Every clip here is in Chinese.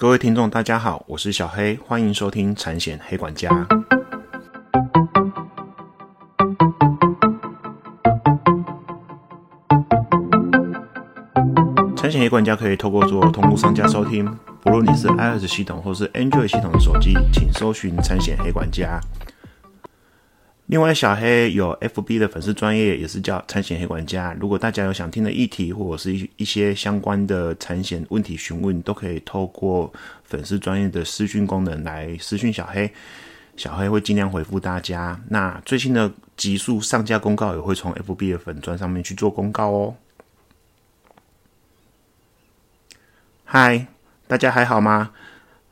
各位听众，大家好，我是小黑，欢迎收听产险黑管家。产险黑管家可以透过做同步商家收听，不论你是 iOS 系统或是 Android 系统的手机，请搜寻产险黑管家。另外，小黑有 FB 的粉丝专业，也是叫产险黑管家。如果大家有想听的议题，或者是一一些相关的产险问题询问，都可以透过粉丝专业的私讯功能来私讯小黑，小黑会尽量回复大家。那最新的集数上架公告也会从 FB 的粉专上面去做公告哦。嗨，大家还好吗？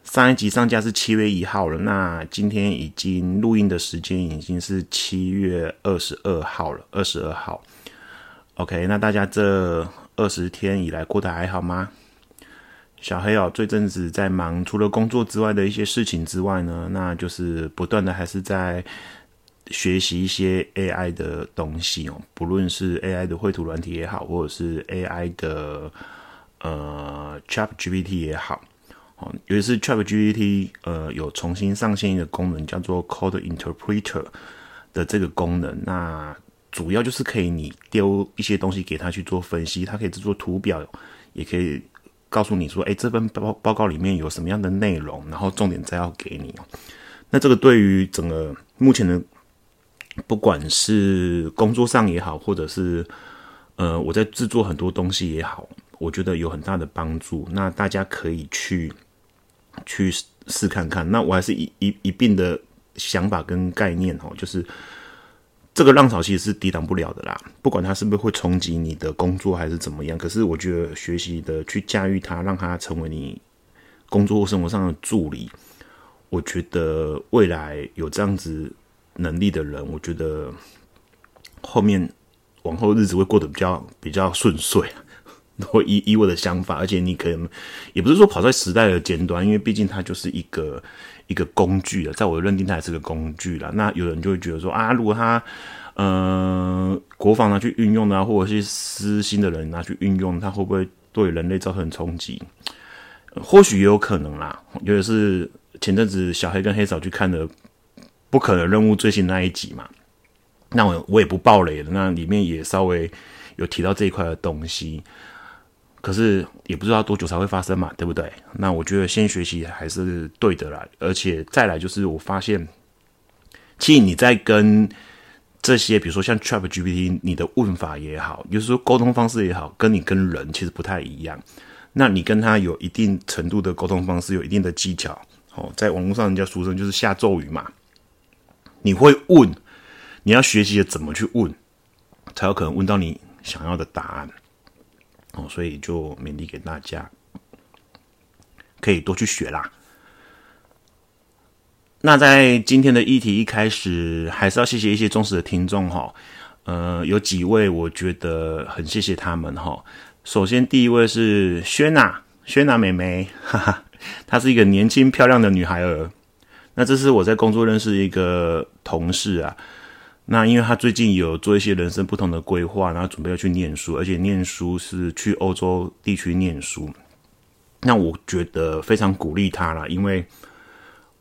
上一集上架是七月一号了，那今天已经录音的时间已经是七月二十二号了，二十二号。OK，那大家这二十天以来过得还好吗？小黑哦，这阵子在忙，除了工作之外的一些事情之外呢，那就是不断的还是在学习一些 AI 的东西哦，不论是 AI 的绘图软体也好，或者是 AI 的呃 ChatGPT 也好。哦，尤其是 ChatGPT，呃，有重新上线一个功能，叫做 Code Interpreter 的这个功能。那主要就是可以你丢一些东西给他去做分析，它可以制作图表，也可以告诉你说，哎，这份报报告里面有什么样的内容，然后重点摘要给你。那这个对于整个目前的，不管是工作上也好，或者是呃我在制作很多东西也好，我觉得有很大的帮助。那大家可以去。去试看看，那我还是一一一并的想法跟概念哦，就是这个浪潮其实是抵挡不了的啦，不管它是不是会冲击你的工作还是怎么样，可是我觉得学习的去驾驭它，让它成为你工作或生活上的助理，我觉得未来有这样子能力的人，我觉得后面往后日子会过得比较比较顺遂。我以以我的想法，而且你可能也不是说跑在时代的尖端，因为毕竟它就是一个一个工具了，在我的认定，它还是个工具了。那有人就会觉得说啊，如果他呃国防拿去运用呢，或者是私心的人拿去运用，它会不会对人类造成冲击？或许也有可能啦。尤其是前阵子小黑跟黑嫂去看的《不可能任务》最新那一集嘛，那我我也不爆雷了，那里面也稍微有提到这一块的东西。可是也不知道多久才会发生嘛，对不对？那我觉得先学习还是对的啦。而且再来就是，我发现，其实你在跟这些，比如说像 Chat GPT，你的问法也好，就是说沟通方式也好，跟你跟人其实不太一样。那你跟他有一定程度的沟通方式，有一定的技巧。哦，在网络上人家俗称就是下咒语嘛。你会问，你要学习怎么去问，才有可能问到你想要的答案。哦，所以就勉励给大家，可以多去学啦。那在今天的议题一开始，还是要谢谢一些忠实的听众哈。呃，有几位我觉得很谢谢他们哈。首先第一位是轩娜，轩娜妹妹，哈哈，她是一个年轻漂亮的女孩儿。那这是我在工作认识一个同事啊。那因为他最近有做一些人生不同的规划，然后准备要去念书，而且念书是去欧洲地区念书。那我觉得非常鼓励他啦，因为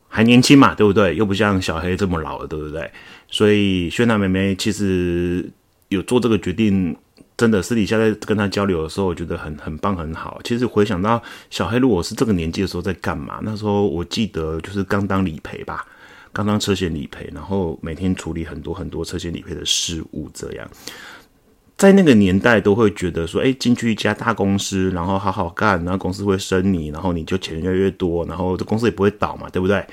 还年轻嘛，对不对？又不像小黑这么老了，对不对？所以轩娜妹妹其实有做这个决定，真的私底下在跟他交流的时候，我觉得很很棒很好。其实回想到小黑如果是这个年纪的时候在干嘛？那时候我记得就是刚当理赔吧。刚刚车险理赔，然后每天处理很多很多车险理赔的事务，这样在那个年代都会觉得说，哎，进去一家大公司，然后好好干，然后公司会升你，然后你就钱越来越多，然后这公司也不会倒嘛，对不对？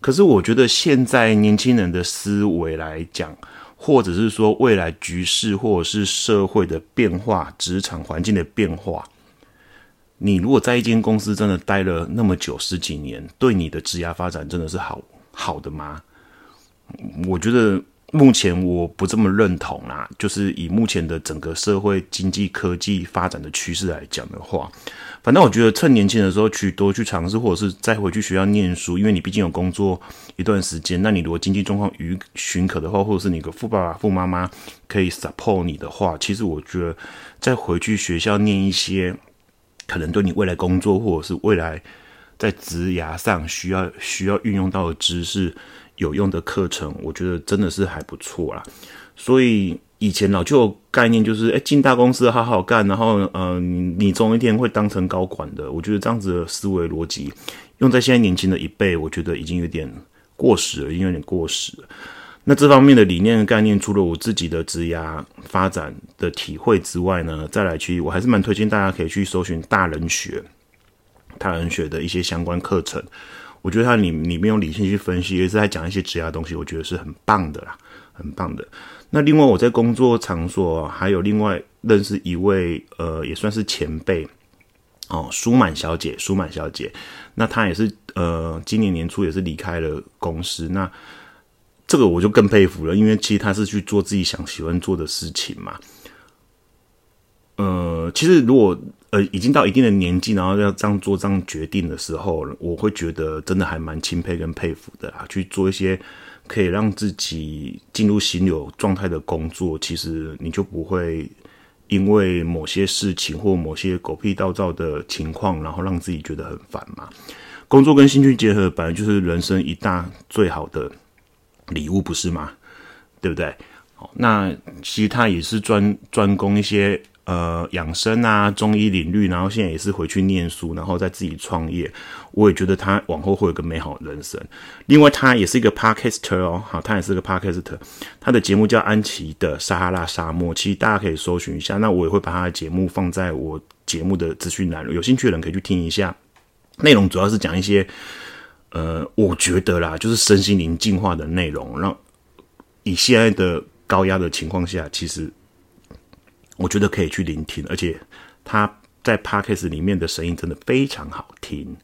可是我觉得现在年轻人的思维来讲，或者是说未来局势或者是社会的变化、职场环境的变化，你如果在一间公司真的待了那么久十几年，对你的职业发展真的是好。好的吗？我觉得目前我不这么认同啦。就是以目前的整个社会经济科技发展的趋势来讲的话，反正我觉得趁年轻的时候去多去尝试，或者是再回去学校念书，因为你毕竟有工作一段时间。那你如果经济状况允许可的话，或者是你个富爸爸、富妈妈可以 support 你的话，其实我觉得再回去学校念一些可能对你未来工作或者是未来在职涯上需要需要运用到的知识有用的课程，我觉得真的是还不错啦。所以以前老旧概念就是，哎，进大公司好好干，然后嗯，你总有一天会当成高管的。我觉得这样子的思维逻辑用在现在年轻的一辈，我觉得已经有点过时了，已经有点过时了。那这方面的理念概念，除了我自己的职涯发展的体会之外呢，再来去，我还是蛮推荐大家可以去搜寻大人学。他人学的一些相关课程，我觉得他里里面用理性去分析，也是在讲一些职业东西，我觉得是很棒的啦，很棒的。那另外我在工作场所还有另外认识一位呃，也算是前辈哦，舒满小姐，舒满小姐。那她也是呃，今年年初也是离开了公司。那这个我就更佩服了，因为其实她是去做自己想喜欢做的事情嘛。呃，其实如果呃已经到一定的年纪，然后要这样做这样决定的时候，我会觉得真的还蛮钦佩跟佩服的啊。去做一些可以让自己进入心流状态的工作，其实你就不会因为某些事情或某些狗屁倒灶的情况，然后让自己觉得很烦嘛。工作跟兴趣结合，本来就是人生一大最好的礼物，不是吗？对不对？好，那其实他也是专专攻一些。呃，养生啊，中医领域，然后现在也是回去念书，然后再自己创业。我也觉得他往后会有个美好人生。另外，他也是一个 podcaster 哦，好，他也是个 podcaster。他的节目叫安琪的撒哈拉沙漠，其实大家可以搜寻一下。那我也会把他的节目放在我节目的资讯栏，有兴趣的人可以去听一下。内容主要是讲一些，呃，我觉得啦，就是身心灵进化的内容。让以现在的高压的情况下，其实。我觉得可以去聆听，而且他在 podcast 里面的声音真的非常好听。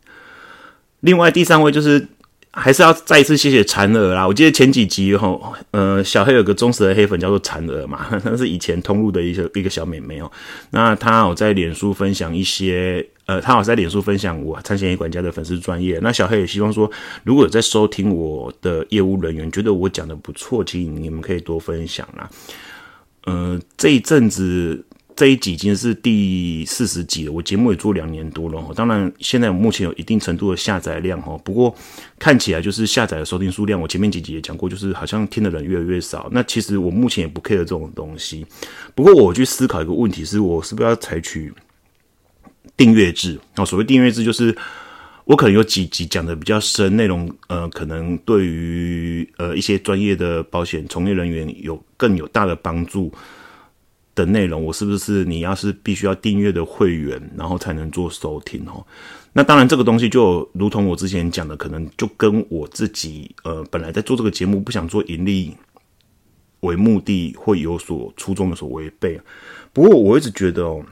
另外第三位就是还是要再一次谢谢蝉儿啦。我记得前几集哈，呃，小黑有个忠实的黑粉叫做蝉儿嘛，那是以前通路的一个一个小妹妹哦。那她有在脸书分享一些，呃，她好在脸书分享我参险业管家的粉丝专业。那小黑也希望说，如果在收听我的业务人员觉得我讲的不错，其实你们可以多分享啦。呃，这一阵子这一集已经是第四十集了。我节目也做两年多了，当然现在目前有一定程度的下载量哈。不过看起来就是下载的收听数量，我前面几集也讲过，就是好像听的人越来越少。那其实我目前也不 care 这种东西。不过我去思考一个问题，是我是不是要采取订阅制？哦，所谓订阅制就是。我可能有几集讲的比较深，内容呃，可能对于呃一些专业的保险从业人员有更有大的帮助的内容，我是不是你要是必须要订阅的会员，然后才能做收听哦？那当然，这个东西就如同我之前讲的，可能就跟我自己呃本来在做这个节目不想做盈利为目的，会有所初衷有所违背。不过我一直觉得哦。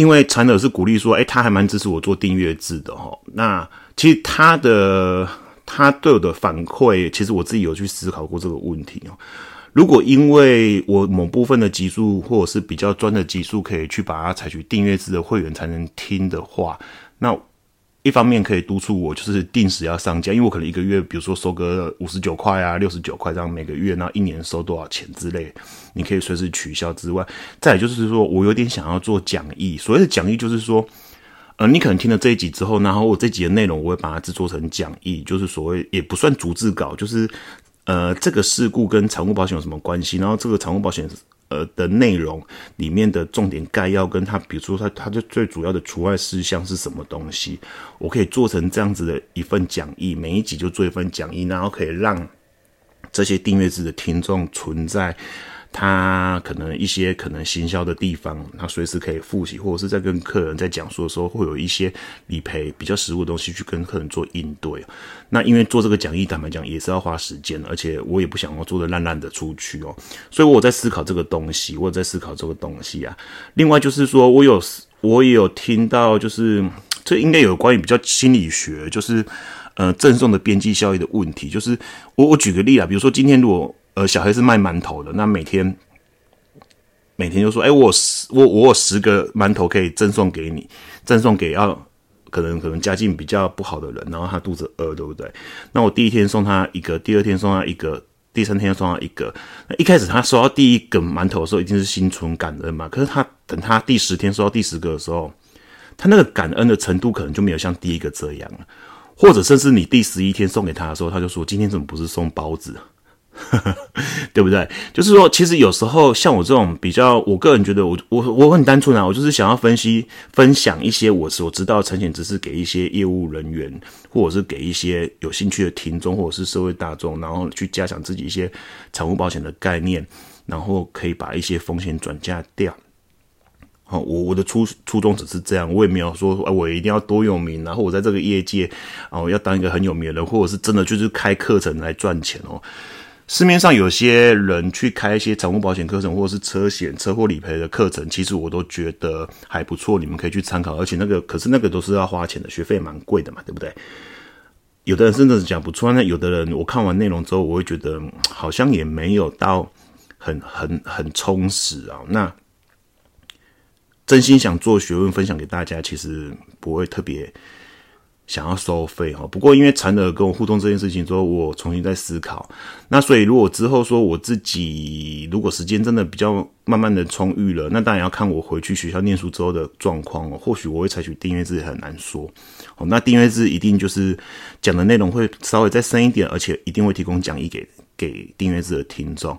因为产者是鼓励说，哎，他还蛮支持我做订阅制的哈。那其实他的他对我的反馈，其实我自己有去思考过这个问题哦。如果因为我某部分的集数或者是比较专的集数，可以去把它采取订阅制的会员才能听的话，那。一方面可以督促我，就是定时要上架，因为我可能一个月，比如说收个五十九块啊、六十九块这样每个月，那一年收多少钱之类，你可以随时取消之外，再就是说我有点想要做讲义，所谓的讲义就是说，呃，你可能听了这一集之后，然后我这集的内容我会把它制作成讲义，就是所谓也不算逐字稿，就是呃，这个事故跟财务保险有什么关系，然后这个财务保险。呃的内容里面的重点概要，跟它比如说它它的最主要的除外事项是什么东西，我可以做成这样子的一份讲义，每一集就做一份讲义，然后可以让这些订阅制的听众存在。他可能一些可能行销的地方，他随时可以复习，或者是在跟客人在讲述的时候，会有一些理赔比较实物的东西去跟客人做应对。那因为做这个讲义，坦白讲也是要花时间，而且我也不想要做的烂烂的出去哦。所以我在思考这个东西，我在思考这个东西啊。另外就是说我有我也有听到，就是这应该有关于比较心理学，就是呃赠送的边际效益的问题。就是我我举个例啊，比如说今天如果。呃，小黑是卖馒头的，那每天每天就说，哎，我十我我有十个馒头可以赠送给你，赠送给要可能可能家境比较不好的人，然后他肚子饿，对不对？那我第一天送他一个，第二天送他一个，第三天送他一个。那一开始他收到第一个馒头的时候，一定是心存感恩嘛。可是他等他第十天收到第十个的时候，他那个感恩的程度可能就没有像第一个这样，或者甚至你第十一天送给他的时候，他就说今天怎么不是送包子？对不对？就是说，其实有时候像我这种比较，我个人觉得，我我我很单纯啊，我就是想要分析、分享一些我所知道的呈现知识给一些业务人员，或者是给一些有兴趣的听众，或者是社会大众，然后去加强自己一些财务保险的概念，然后可以把一些风险转嫁掉。好，我我的初初衷只是这样，我也没有说，我一定要多有名，然后我在这个业界哦要当一个很有名的人，或者是真的就是开课程来赚钱哦。市面上有些人去开一些财务保险课程，或者是车险、车祸理赔的课程，其实我都觉得还不错，你们可以去参考。而且那个，可是那个都是要花钱的，学费蛮贵的嘛，对不对？有的人真的是讲不错，那有的人我看完内容之后，我会觉得好像也没有到很很很充实啊。那真心想做学问分享给大家，其实不会特别。想要收费哈，不过因为残儿跟我互动这件事情之后，我重新在思考。那所以如果之后说我自己如果时间真的比较慢慢的充裕了，那当然要看我回去学校念书之后的状况哦。或许我会采取订阅制，很难说。哦，那订阅制一定就是讲的内容会稍微再深一点，而且一定会提供讲义给给订阅制的听众。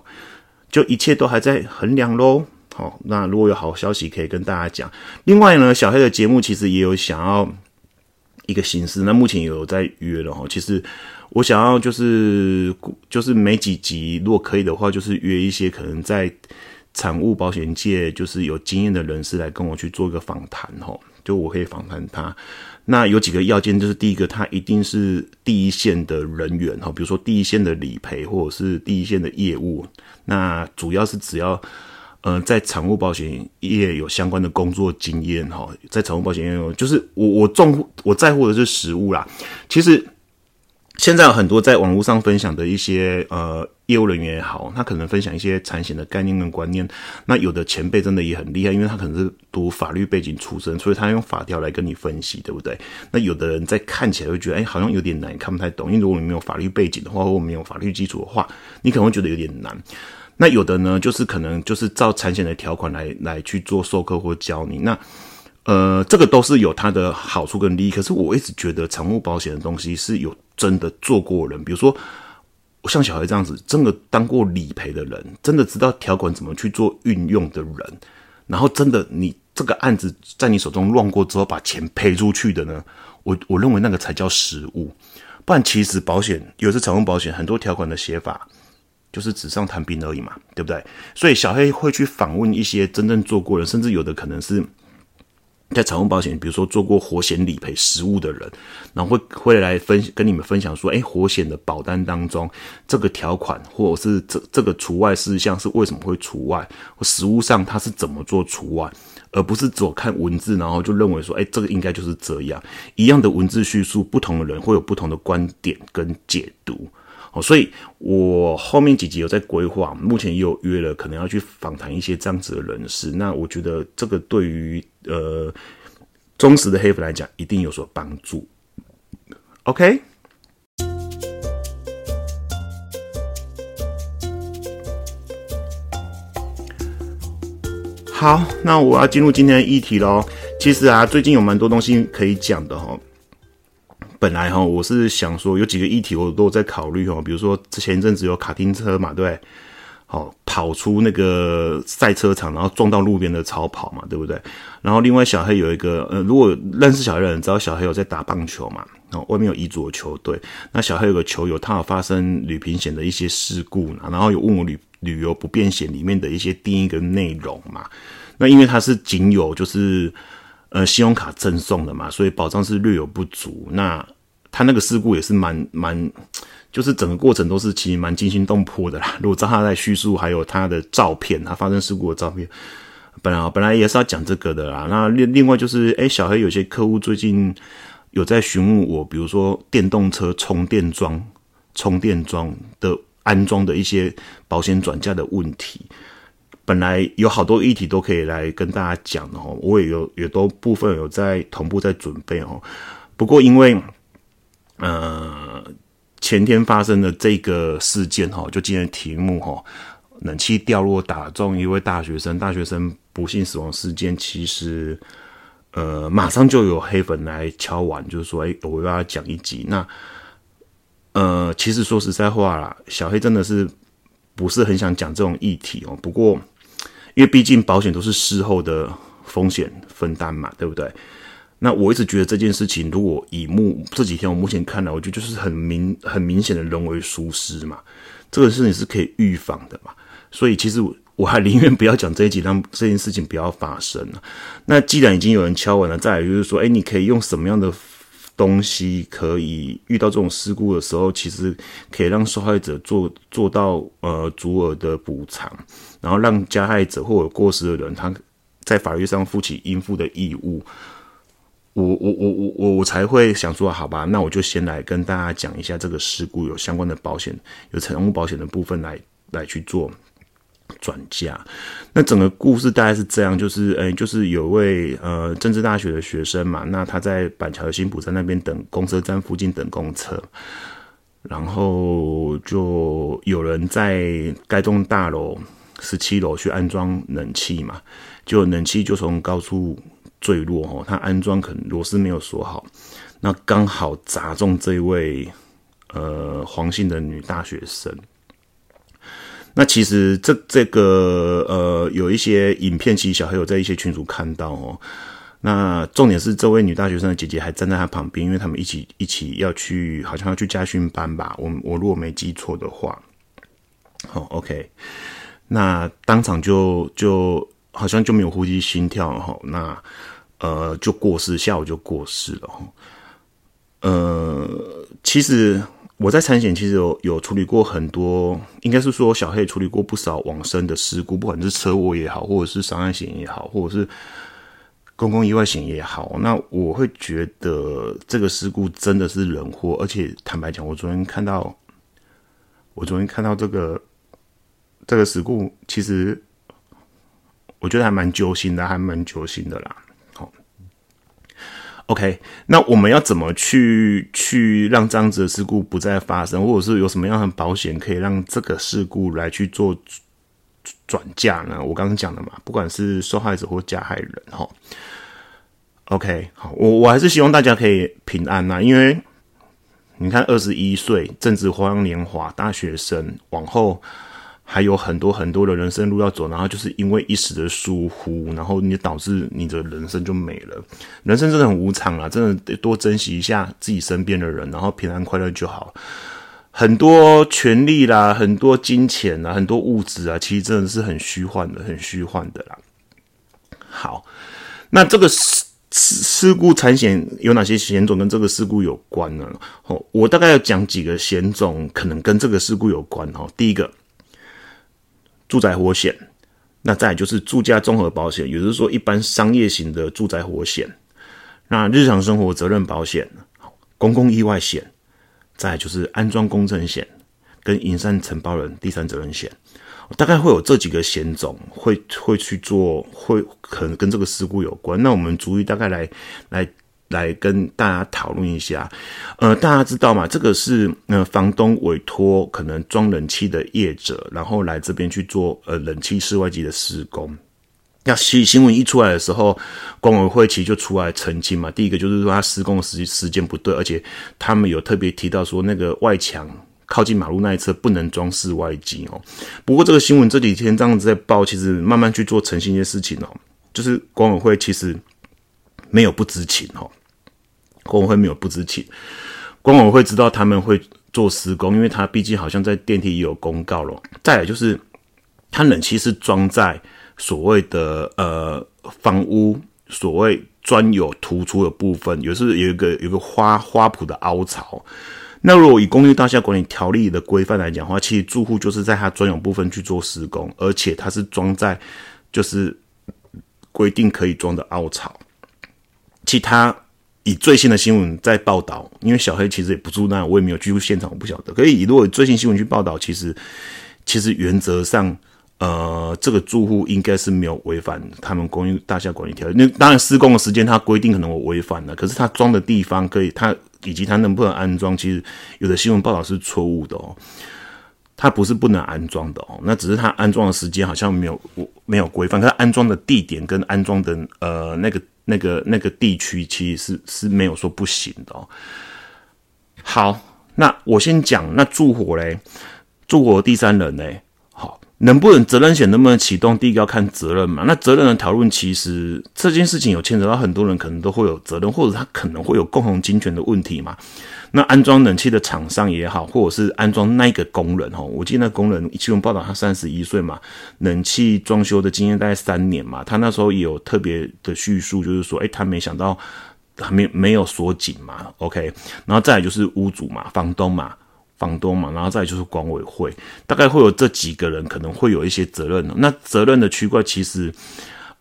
就一切都还在衡量喽。好，那如果有好消息可以跟大家讲。另外呢，小黑的节目其实也有想要。一个形式，那目前有在约了哈。其实我想要就是就是每几集，如果可以的话，就是约一些可能在产物保险界就是有经验的人士来跟我去做一个访谈哈。就我可以访谈他。那有几个要件，就是第一个，他一定是第一线的人员哈，比如说第一线的理赔或者是第一线的业务。那主要是只要。呃，在产物保险业有相关的工作经验哈，在产物保险业有，就是我我重我在乎的是实物啦。其实现在有很多在网络上分享的一些呃业务人员也好，他可能分享一些产险的概念跟观念。那有的前辈真的也很厉害，因为他可能是读法律背景出身，所以他用法条来跟你分析，对不对？那有的人在看起来会觉得，哎，好像有点难，看不太懂。因为如果你没有法律背景的话，或没有法律基础的话，你可能会觉得有点难。那有的呢，就是可能就是照产险的条款来来去做授课或教你。那呃，这个都是有它的好处跟利益。可是我一直觉得产物保险的东西是有真的做过人，比如说像小孩这样子，真的当过理赔的人，真的知道条款怎么去做运用的人，然后真的你这个案子在你手中乱过之后，把钱赔出去的呢，我我认为那个才叫实物。不然其实保险有些产物保险很多条款的写法。就是纸上谈兵而已嘛，对不对？所以小黑会去访问一些真正做过的，甚至有的可能是在财务保险，比如说做过活险理赔实务的人，然后会会来分跟你们分享说，哎，活险的保单当中这个条款或者是这这个除外事项是为什么会除外，或实务上他是怎么做除外，而不是只看文字，然后就认为说，哎，这个应该就是这样。一样的文字叙述，不同的人会有不同的观点跟解读。哦，所以我后面几集有在规划，目前也有约了，可能要去访谈一些这样子的人士。那我觉得这个对于呃忠实的黑粉来讲，一定有所帮助。OK，好，那我要进入今天的议题喽。其实啊，最近有蛮多东西可以讲的哈。本来哈，我是想说有几个议题我都在考虑哈，比如说前一阵子有卡丁车嘛，对，好跑出那个赛车场，然后撞到路边的超跑嘛，对不对？然后另外小黑有一个，呃，如果认识小黑的人知道小黑有在打棒球嘛，哦，外面有一组球队，那小黑有个球友，他有发生旅平险的一些事故然后有问我旅旅游不便险里面的一些定义跟内容嘛，那因为他是仅有就是。呃，信用卡赠送的嘛，所以保障是略有不足。那他那个事故也是蛮蛮，就是整个过程都是其实蛮惊心动魄的啦。如果照他在叙述，还有他的照片，他发生事故的照片，本来本来也是要讲这个的啦。那另另外就是，哎，小黑有些客户最近有在询问我，比如说电动车充电桩、充电桩的安装的一些保险转嫁的问题。本来有好多议题都可以来跟大家讲的哦，我也有也都部分有在同步在准备哦。不过因为呃前天发生的这个事件哈，就今天题目哈，冷气掉落打中一位大学生，大学生不幸死亡事件，其实呃，马上就有黑粉来敲完，就是说，哎，我要讲一集。那，呃，其实说实在话啦，小黑真的是不是很想讲这种议题哦。不过，因为毕竟保险都是事后的风险分担嘛，对不对？那我一直觉得这件事情，如果以目这几天我目前看来，我觉得就是很明很明显的人为疏失嘛。这个事情是可以预防的嘛，所以其实我。我还宁愿不要讲这一集，让这件事情不要发生了。那既然已经有人敲完了，再来就是说，哎，你可以用什么样的东西，可以遇到这种事故的时候，其实可以让受害者做做到呃足额的补偿，然后让加害者或者过失的人，他在法律上负起应负的义务。我我我我我我才会想说，好吧，那我就先来跟大家讲一下这个事故有相关的保险，有财务保险的部分来来去做。转嫁，那整个故事大概是这样，就是，诶，就是有位呃政治大学的学生嘛，那他在板桥的新浦站那边等公车站附近等公车，然后就有人在该栋大楼十七楼去安装冷气嘛，就冷气就从高处坠落哦，他安装可能螺丝没有锁好，那刚好砸中这位呃黄姓的女大学生。那其实这这个呃有一些影片，其实小黑有在一些群组看到哦。那重点是这位女大学生的姐姐还站在她旁边，因为他们一起一起要去，好像要去家训班吧。我我如果没记错的话，好 OK。那当场就就好像就没有呼吸心跳哈，那呃就过世，下午就过世了哈。呃，其实。我在产险其实有有处理过很多，应该是说小黑处理过不少往生的事故，不管是车祸也好，或者是伤害险也好，或者是公共意外险也好。那我会觉得这个事故真的是人祸，而且坦白讲，我昨天看到，我昨天看到这个这个事故，其实我觉得还蛮揪心的，还蛮揪心的啦。OK，那我们要怎么去去让这样子的事故不再发生，或者是有什么样的保险可以让这个事故来去做转嫁呢？我刚刚讲的嘛，不管是受害者或加害人，哈。OK，好，我我还是希望大家可以平安呐，因为你看，二十一岁正值花样年华，大学生往后。还有很多很多的人生路要走，然后就是因为一时的疏忽，然后你导致你的人生就没了。人生真的很无常啊，真的得多珍惜一下自己身边的人，然后平安快乐就好。很多权利啦，很多金钱啊，很多物质啊，其实真的是很虚幻的，很虚幻的啦。好，那这个事事故产险有哪些险种跟这个事故有关呢？哦，我大概要讲几个险种，可能跟这个事故有关哦。第一个。住宅火险，那再就是住家综合保险，也就是说一般商业型的住宅火险。那日常生活责任保险、公共意外险，再就是安装工程险跟营山承包人第三责任险，大概会有这几个险种会会去做，会可能跟这个事故有关。那我们逐一大概来来。来跟大家讨论一下，呃，大家知道吗？这个是呃房东委托可能装冷气的业者，然后来这边去做呃冷气室外机的施工。那新新闻一出来的时候，管委会其实就出来澄清嘛。第一个就是说他施工时时间不对，而且他们有特别提到说那个外墙靠近马路那一侧不能装室外机哦。不过这个新闻这几天这样子在报，其实慢慢去做澄清一些事情哦，就是管委会其实没有不知情哦。管委会没有不知情，管委会知道他们会做施工，因为他毕竟好像在电梯也有公告了。再来就是，它冷气是装在所谓的呃房屋所谓专有突出的部分，有时有一个有一个花花圃的凹槽。那如果以公寓大厦管理条例的规范来讲的话，其实住户就是在它专有部分去做施工，而且它是装在就是规定可以装的凹槽，其他。以最新的新闻在报道，因为小黑其实也不住那，我也没有去现场，我不晓得。可以以，如果最新新闻去报道，其实其实原则上，呃，这个住户应该是没有违反他们公寓大厦管理条例。那当然，施工的时间他规定可能我违反了，可是他装的地方可以，他以及他能不能安装，其实有的新闻报道是错误的哦。他不是不能安装的哦，那只是他安装的时间好像没有没有规范，他安装的地点跟安装的呃那个那个那个地区，其实是是没有说不行的哦。好，那我先讲，那助火嘞，助火第三人嘞。好能不能责任险能不能启动？第一个要看责任嘛。那责任的讨论，其实这件事情有牵扯到很多人，可能都会有责任，或者他可能会有共同侵权的问题嘛。那安装冷气的厂商也好，或者是安装那个工人哈，我记得那工人新闻报道他三十一岁嘛，冷气装修的经验大概三年嘛。他那时候也有特别的叙述，就是说，哎，他没想到还没没有锁紧嘛。OK，然后再来就是屋主嘛，房东嘛。房东嘛，然后再就是管委会，大概会有这几个人可能会有一些责任。那责任的区块其实，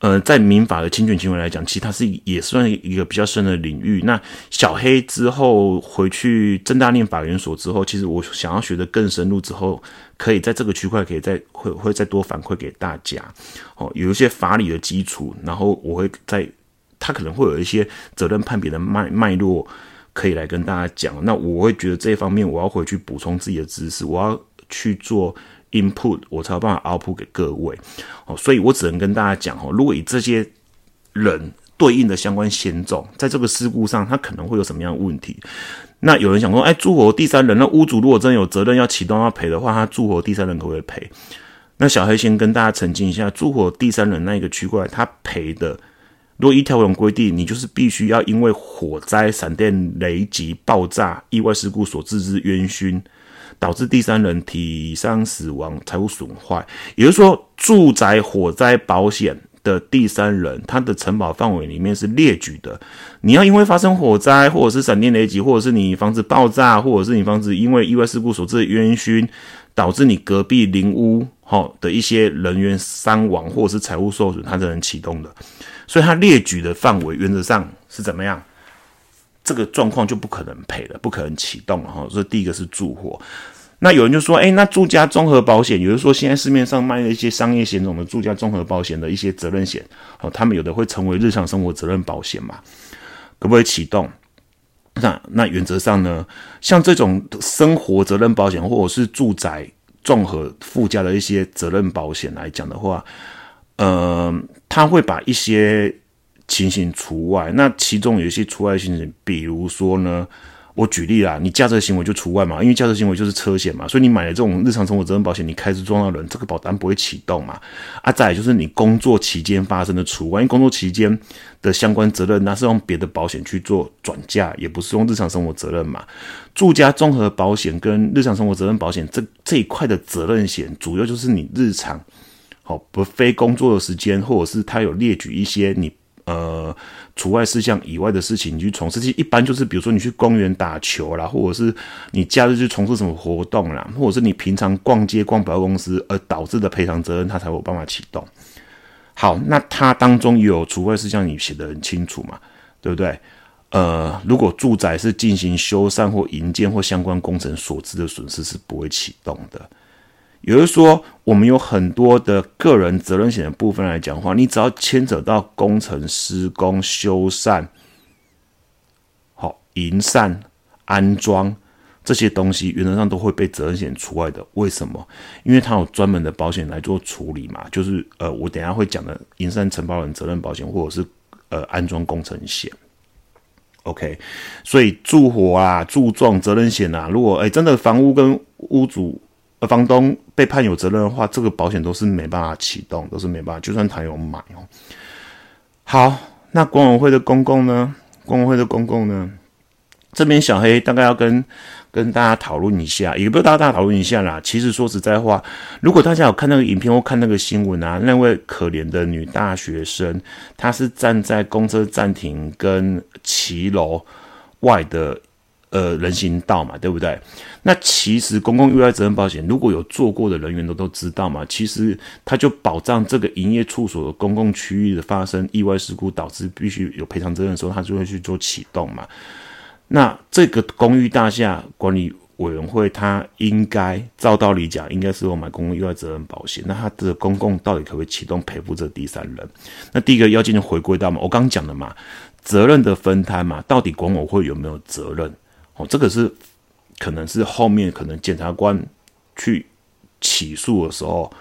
呃，在民法的侵权行为来讲，其实它是也算一个比较深的领域。那小黑之后回去正大念法研所之后，其实我想要学的更深入之后，可以在这个区块可以再会会再多反馈给大家。哦，有一些法理的基础，然后我会在他可能会有一些责任判别的脉脉络。可以来跟大家讲，那我会觉得这一方面我要回去补充自己的知识，我要去做 input，我才有办法 output 给各位。哦，所以我只能跟大家讲哦，如果以这些人对应的相关险种，在这个事故上，他可能会有什么样的问题？那有人想说，哎，住火第三人，那屋主如果真有责任要启动要赔的话，他住火第三人可不可以赔？那小黑先跟大家澄清一下，住火第三人那一个区块，他赔的。如果一条龙规定，你就是必须要因为火灾、闪电、雷击、爆炸、意外事故所致之冤勋，导致第三人体伤、死亡、财物损坏，也就是说，住宅火灾保险的第三人，他的承保范围里面是列举的。你要因为发生火灾，或者是闪电雷击，或者是你房子爆炸，或者是你房子因为意外事故所致的冤熏，导致你隔壁邻屋哈的一些人员伤亡，或者是财物受损，他才能启动的。所以它列举的范围原则上是怎么样？这个状况就不可能赔了，不可能启动了哈。所以第一个是住火。那有人就说，哎，那住家综合保险，有人说现在市面上卖的一些商业险种的住家综合保险的一些责任险，哦，他们有的会成为日常生活责任保险嘛？可不可以启动？那那原则上呢，像这种生活责任保险或者是住宅综合附加的一些责任保险来讲的话。呃，他会把一些情形除外，那其中有一些除外情形，比如说呢，我举例啦，你驾车行为就除外嘛，因为驾车行为就是车险嘛，所以你买了这种日常生活责任保险，你开车撞到人，这个保单不会启动嘛。啊，再就是你工作期间发生的除外，因为工作期间的相关责任，那是用别的保险去做转嫁，也不是用日常生活责任嘛。住家综合保险跟日常生活责任保险这这一块的责任险，主要就是你日常。好，不非工作的时间，或者是他有列举一些你呃除外事项以外的事情，你去从事，其一般就是比如说你去公园打球啦，或者是你假日去从事什么活动啦，或者是你平常逛街逛百货公司而导致的赔偿责任，他才有办法启动。好，那它当中有除外事项，你写的很清楚嘛，对不对？呃，如果住宅是进行修缮或营建或相关工程所致的损失，是不会启动的。也就是说，我们有很多的个人责任险的部分来讲话，你只要牵扯到工程施工、修缮、好营缮、安装这些东西，原则上都会被责任险除外的。为什么？因为它有专门的保险来做处理嘛。就是呃，我等下会讲的营缮承包人责任保险，或者是呃安装工程险。OK，所以住火啊、住撞责任险啊，如果哎真的房屋跟屋主。而房东被判有责任的话，这个保险都是没办法启动，都是没办法。就算他有买哦。好，那管委会的公共呢？管委会的公共呢？这边小黑大概要跟跟大家讨论一下，也不是大家讨论一下啦。其实说实在话，如果大家有看那个影片或看那个新闻啊，那位可怜的女大学生，她是站在公车暂停跟骑楼外的。呃，人行道嘛，对不对？那其实公共意外责任保险，如果有做过的人员都都知道嘛，其实它就保障这个营业处所的公共区域的发生意外事故，导致必须有赔偿责任的时候，它就会去做启动嘛。那这个公寓大厦管理委员会，它应该照道理讲，应该是有买公共意外责任保险。那它的公共到底可不可以启动赔付这第三人？那第一个要进行回归到嘛，我刚刚讲的嘛，责任的分摊嘛，到底管委会有没有责任？这个是可能是后面可能检察官去起诉的时候，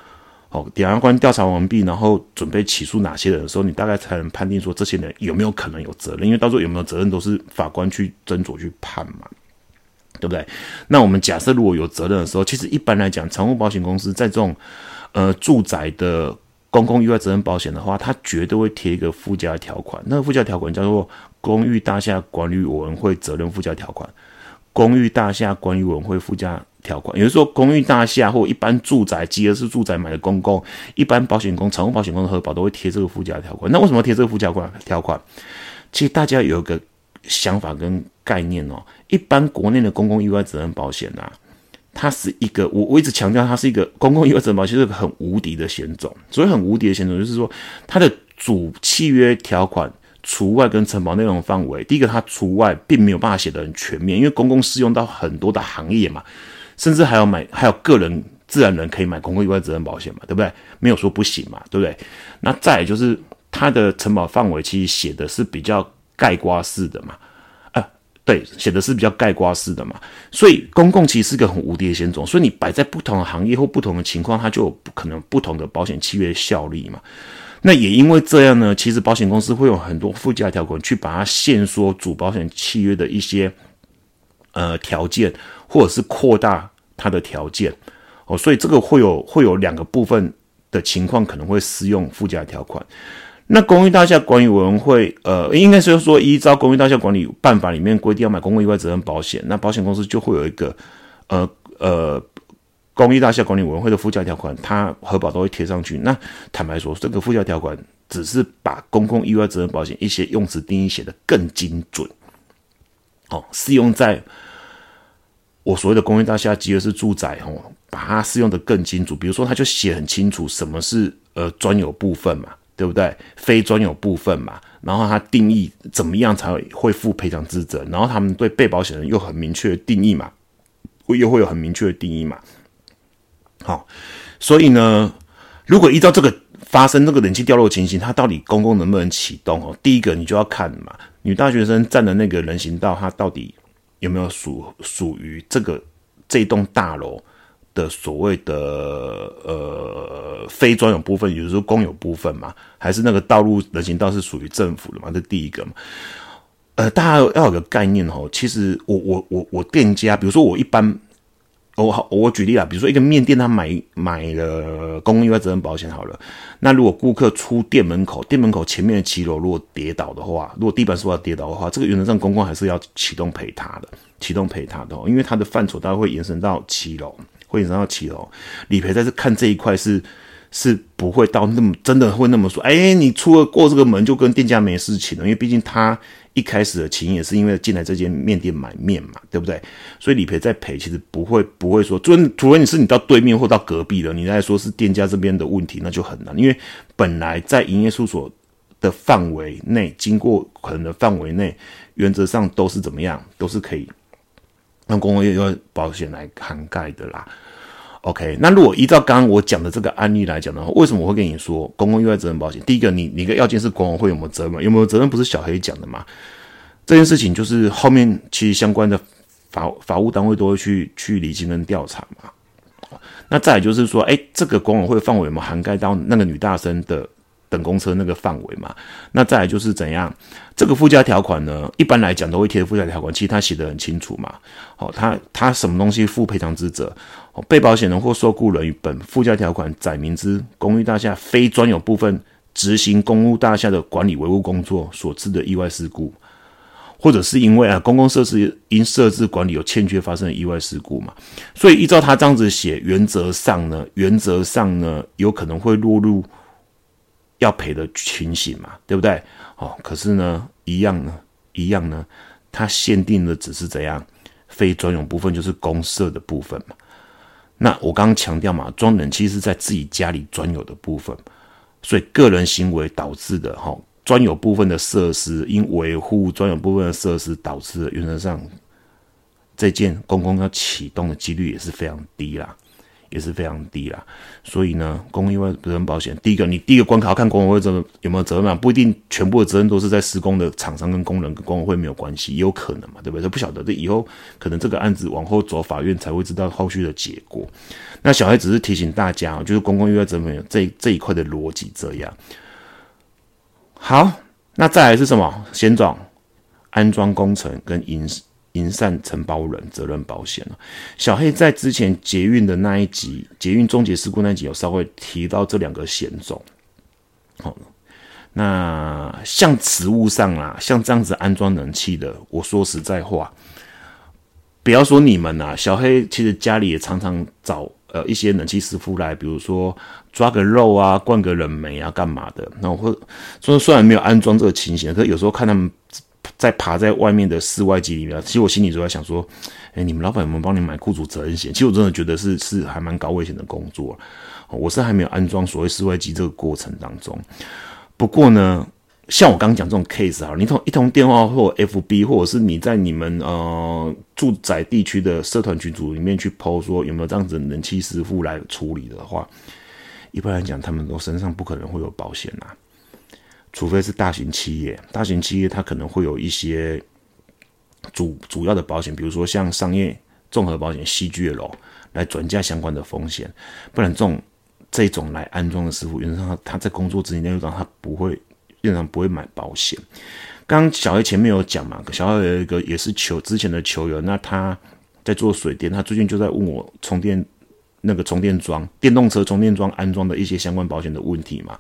哦，检察官调查完毕，然后准备起诉哪些人的时候，你大概才能判定说这些人有没有可能有责任，因为到时候有没有责任都是法官去斟酌去判嘛，对不对？那我们假设如果有责任的时候，其实一般来讲，财务保险公司在这种呃住宅的公共意外责任保险的话，它绝对会贴一个附加条款，那个附加条款叫做公寓大厦管理委员会责任附加条款，公寓大厦管理委员会附加。条款，也就是说，公寓大厦或一般住宅、集合式住宅买的公共，一般保险公、财务保险公司核保都会贴这个附加条款。那为什么贴这个附加款条款？其实大家有个想法跟概念哦。一般国内的公共意外责任保险啊，它是一个我我一直强调，它是一个公共意外责任保险是个很无敌的险种。所以很无敌的险种，就是说它的主契约条款除外跟承保内容范围，第一个它除外并没有办法写得很全面，因为公共适用到很多的行业嘛。甚至还有买，还有个人自然人可以买公共意外责任保险嘛，对不对？没有说不行嘛，对不对？那再就是它的承保范围其实写的是比较盖瓜式的嘛，啊，对，写的是比较盖瓜式的嘛。所以公共其实是个很无敌的险种，所以你摆在不同的行业或不同的情况，它就有可能不同的保险契约效力嘛。那也因为这样呢，其实保险公司会有很多附加条款去把它限缩主保险契约的一些呃条件。或者是扩大它的条件哦，所以这个会有会有两个部分的情况可能会适用附加条款。那公寓大厦管理委员会，呃，应该是说依照公寓大厦管理办法里面规定要买公共意外责任保险，那保险公司就会有一个呃呃公益大厦管理委员会的附加条款，它核保都会贴上去。那坦白说，这个附加条款只是把公共意外责任保险一些用词定义写得更精准，哦，适用在。我所谓的公益大厦，集合式住宅，吼，把它适用的更清楚。比如说，它就写很清楚什么是呃专有部分嘛，对不对？非专有部分嘛，然后它定义怎么样才会负赔偿之责，然后他们对被保险人又很明确的定义嘛，会又会有很明确的定义嘛。好，所以呢，如果依照这个发生这个人气掉落情形，它到底公共能不能启动？哦，第一个你就要看嘛，女大学生站的那个人行道，它到底。有没有属属于这个这栋大楼的所谓的呃非专有部分，也就是说公有部分嘛？还是那个道路人行道是属于政府的嘛？这第一个嘛。呃，大家要有个概念哦。其实我我我我店家，比如说我一般。我好，我举例啊，比如说一个面店，他买买了公共意外责任保险好了。那如果顾客出店门口，店门口前面的骑楼如果跌倒的话，如果地板是要跌倒的话，这个原则上公共还是要启动赔他的，启动赔他的，因为它的范畴大概会延伸到骑楼，会延伸到骑楼。理赔在这看这一块是是不会到那么真的会那么说，哎，你出了过这个门就跟店家没事情了，因为毕竟他。一开始的情也是因为进来这间面店买面嘛，对不对？所以理赔再赔，其实不会不会说，除除非你是你到对面或到隔壁了，你再说是店家这边的问题，那就很难。因为本来在营业处所的范围内，经过可能的范围内，原则上都是怎么样，都是可以让公共业保险来涵盖的啦。OK，那如果依照刚刚我讲的这个案例来讲的话，为什么我会跟你说公共意外责任保险？第一个，你你个要件是管委会有没有责任？有没有责任不是小黑讲的嘛？这件事情就是后面其实相关的法法务单位都会去去理清跟调查嘛。那再来就是说，哎，这个管委会范围有没有涵盖到那个女大生的？等公车那个范围嘛，那再来就是怎样？这个附加条款呢？一般来讲都会贴附加条款，其实它写的很清楚嘛。好，它它什么东西负赔偿之责？被保险人或受雇人与本附加条款载明之公寓大厦非专有部分执行公务大厦的管理维护工作所致的意外事故，或者是因为啊公共设施因设置管理有欠缺发生的意外事故嘛。所以依照他这样子写，原则上呢，原则上呢，有可能会落入。要赔的情形嘛，对不对？哦，可是呢，一样呢，一样呢，它限定的只是怎样非专用部分，就是公设的部分嘛。那我刚刚强调嘛，装冷气是在自己家里专有的部分，所以个人行为导致的哈，专有部分的设施因维护专有部分的设施导致的，原则上这件公共要启动的几率也是非常低啦。也是非常低啦。所以呢，公共意外责任保险，第一个你第一个关卡要看工委会责有没有责任嘛，不一定全部的责任都是在施工的厂商跟工人跟工委会没有关系，也有可能嘛，对不对？不晓得这以后可能这个案子往后走法院才会知道后续的结果。那小孩只是提醒大家，就是公共意外责任这这一块的逻辑这样。好，那再来是什么？先总安装工程跟营营善承包人责任保险小黑在之前捷运的那一集，捷运终结事故那一集有稍微提到这两个险种。好，那像实物上啊，像这样子安装冷气的，我说实在话，不要说你们啊，小黑其实家里也常常找呃一些冷气师傅来，比如说抓个肉啊，灌个冷媒啊，干嘛的。那我会说，虽然没有安装这个情形，可是有时候看他们。在爬在外面的室外机里面，其实我心里就在想说，哎，你们老板有没有帮你买雇主责任险？其实我真的觉得是是还蛮高危险的工作。我是还没有安装所谓室外机这个过程当中。不过呢，像我刚刚讲这种 case 啊，你通一通电话或 FB，或者是你在你们呃住宅地区的社团群组里面去 PO 说有没有这样子人气师傅来处理的话，一般来讲，他们都身上不可能会有保险呐。除非是大型企业，大型企业它可能会有一些主主要的保险，比如说像商业综合保险、西居楼来转嫁相关的风险，不然这种这种来安装的师傅，原则上他在工作之内内上他不会，基本上不会买保险。刚刚小黑前面有讲嘛，小黑有一个也是球之前的球员，那他在做水电，他最近就在问我充电那个充电桩、电动车充电桩安装的一些相关保险的问题嘛。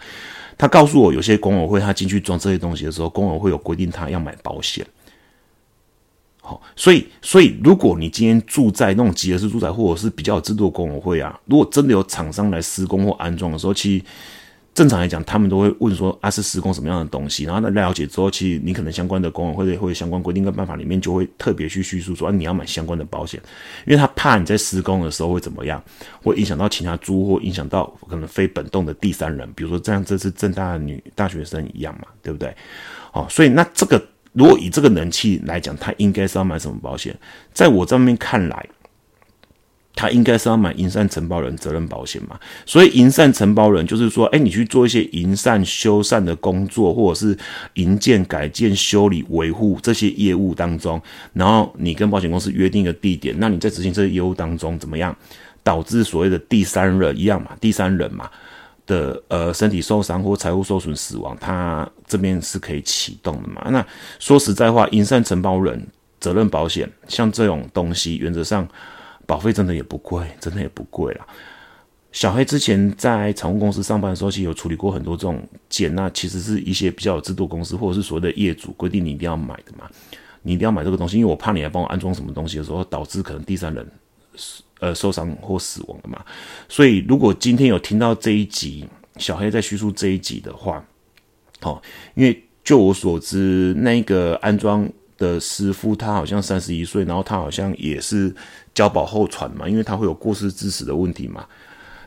他告诉我，有些工委会他进去装这些东西的时候，工委会有规定他要买保险。好，所以所以如果你今天住在那种集合式住宅，或者是比较有制度的工委会啊，如果真的有厂商来施工或安装的时候，其实。正常来讲，他们都会问说啊是施工什么样的东西，然后呢了解之后，其实你可能相关的工委会或者相关规定跟办法里面就会特别去叙述说啊你要买相关的保险，因为他怕你在施工的时候会怎么样，会影响到其他租或影响到可能非本栋的第三人，比如说这样这是正大的女大学生一样嘛，对不对？哦，所以那这个如果以这个人气来讲，他应该是要买什么保险？在我这边看来。他应该是要买营善承包人责任保险嘛？所以营善承包人就是说，哎，你去做一些营善修缮的工作，或者是营建改建、修理、维护这些业务当中，然后你跟保险公司约定一个地点，那你在执行这些业务当中怎么样，导致所谓的第三人一样嘛？第三人嘛的呃身体受伤或财务受损死亡，他这边是可以启动的嘛？那说实在话，营善承包人责任保险像这种东西，原则上。保费真的也不贵，真的也不贵啦。小黑之前在财务公司上班的时候，其实有处理过很多这种件，那其实是一些比较有制度公司或者是所谓的业主规定你一定要买的嘛，你一定要买这个东西，因为我怕你来帮我安装什么东西的时候，导致可能第三人呃受伤或死亡的嘛。所以如果今天有听到这一集小黑在叙述这一集的话，好，因为就我所知，那个安装。的师傅他好像三十一岁，然后他好像也是交保候传嘛，因为他会有过失致死的问题嘛，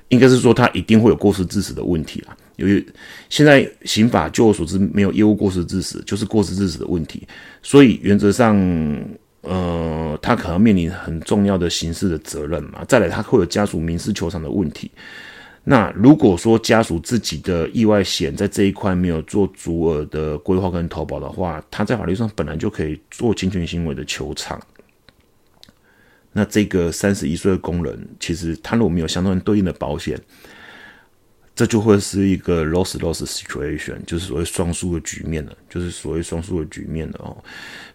应该是说他一定会有过失致死的问题啦。由于现在刑法就我所知没有业务过失致死，就是过失致死的问题，所以原则上，呃，他可能面临很重要的刑事的责任嘛。再来，他会有家属民事求偿的问题。那如果说家属自己的意外险在这一块没有做足额的规划跟投保的话，他在法律上本来就可以做侵权行为的求偿。那这个三十一岁的工人，其实他如果没有相关对应的保险，这就会是一个 loss loss situation，就是所谓双输的局面了，就是所谓双输的局面了哦。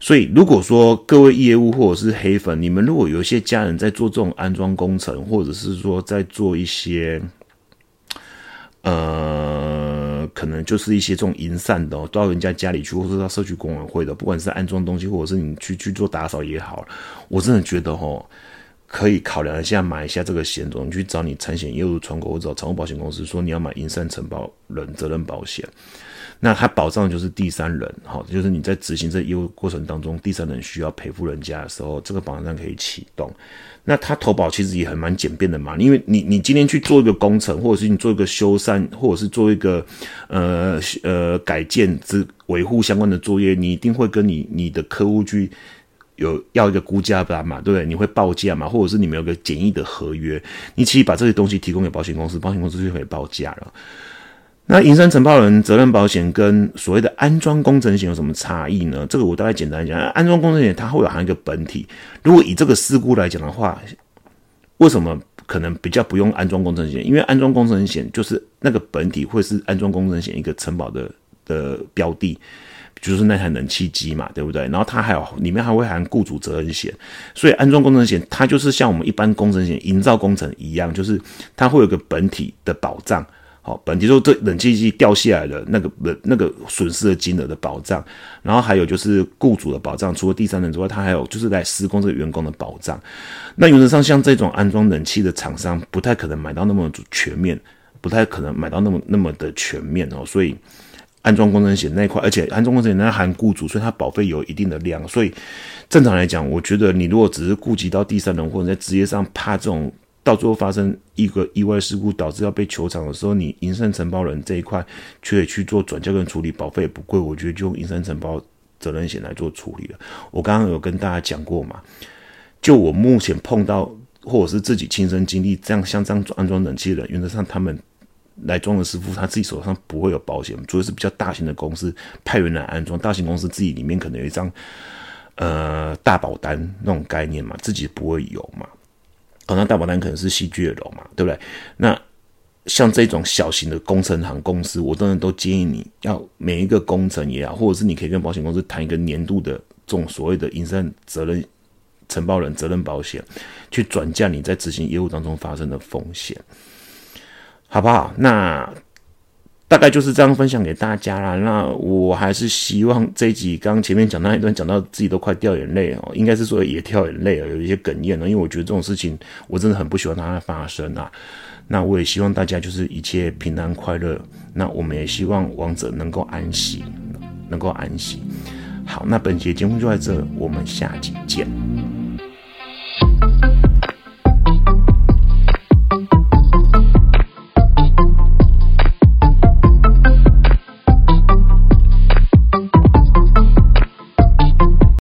所以如果说各位业务或者是黑粉，你们如果有一些家人在做这种安装工程，或者是说在做一些。呃，可能就是一些这种银散的，到人家家里去，或者到社区管委会的，不管是安装东西，或者是你去去做打扫也好，我真的觉得哦，可以考量一下买一下这个险种，你去找你产险业务窗口或者找财务保险公司说你要买银散承保人责任保险。那它保障就是第三人，好，就是你在执行这业务过程当中，第三人需要赔付人家的时候，这个保障可以启动。那它投保其实也很蛮简便的嘛，因为你你今天去做一个工程，或者是你做一个修缮，或者是做一个呃呃改建之维护相关的作业，你一定会跟你你的客户去有要一个估价单嘛，对不对？你会报价嘛，或者是你们有个简易的合约，你其实把这些东西提供给保险公司，保险公司就可以报价了。那银山承包人责任保险跟所谓的安装工程险有什么差异呢？这个我大概简单讲，安装工程险它会有含一个本体。如果以这个事故来讲的话，为什么可能比较不用安装工程险？因为安装工程险就是那个本体会是安装工程险一个承保的的标的，就是那台冷气机嘛，对不对？然后它还有里面还会含雇主责任险，所以安装工程险它就是像我们一般工程险营造工程一样，就是它会有个本体的保障。哦，本题说这冷气机掉下来的那个那个损失的金额的保障，然后还有就是雇主的保障，除了第三人之外，他还有就是来施工这个员工的保障。那原则上，像这种安装冷气的厂商，不太可能买到那么全面，不太可能买到那么那么的全面哦。所以安装工程险那一块，而且安装工程险那含雇主，所以它保费有一定的量。所以正常来讲，我觉得你如果只是顾及到第三人或者在职业上怕这种。到最后发生一个意外事故，导致要被球场的时候，你银山承包人这一块却去做转交跟处理，保费也不贵，我觉得就用银山承包责任险来做处理了。我刚刚有跟大家讲过嘛，就我目前碰到或者是自己亲身经历这样像这样安装冷气的人，原则上他们来装的师傅他自己手上不会有保险，除非是比较大型的公司派人来安装，大型公司自己里面可能有一张呃大保单那种概念嘛，自己不会有嘛。哦，那大保单可能是戏剧楼嘛，对不对？那像这种小型的工程行公司，我真的都建议你要每一个工程也好，或者是你可以跟保险公司谈一个年度的这种所谓的营山责任承包人责任保险，去转嫁你在执行业务当中发生的风险，好不好？那。大概就是这样分享给大家啦。那我还是希望这一集刚前面讲那一段，讲到自己都快掉眼泪哦，应该是说也掉眼泪了，有一些哽咽了。因为我觉得这种事情我真的很不喜欢它发生啊。那我也希望大家就是一切平安快乐。那我们也希望王者能够安息，能够安息。好，那本节节目就在这，我们下集见。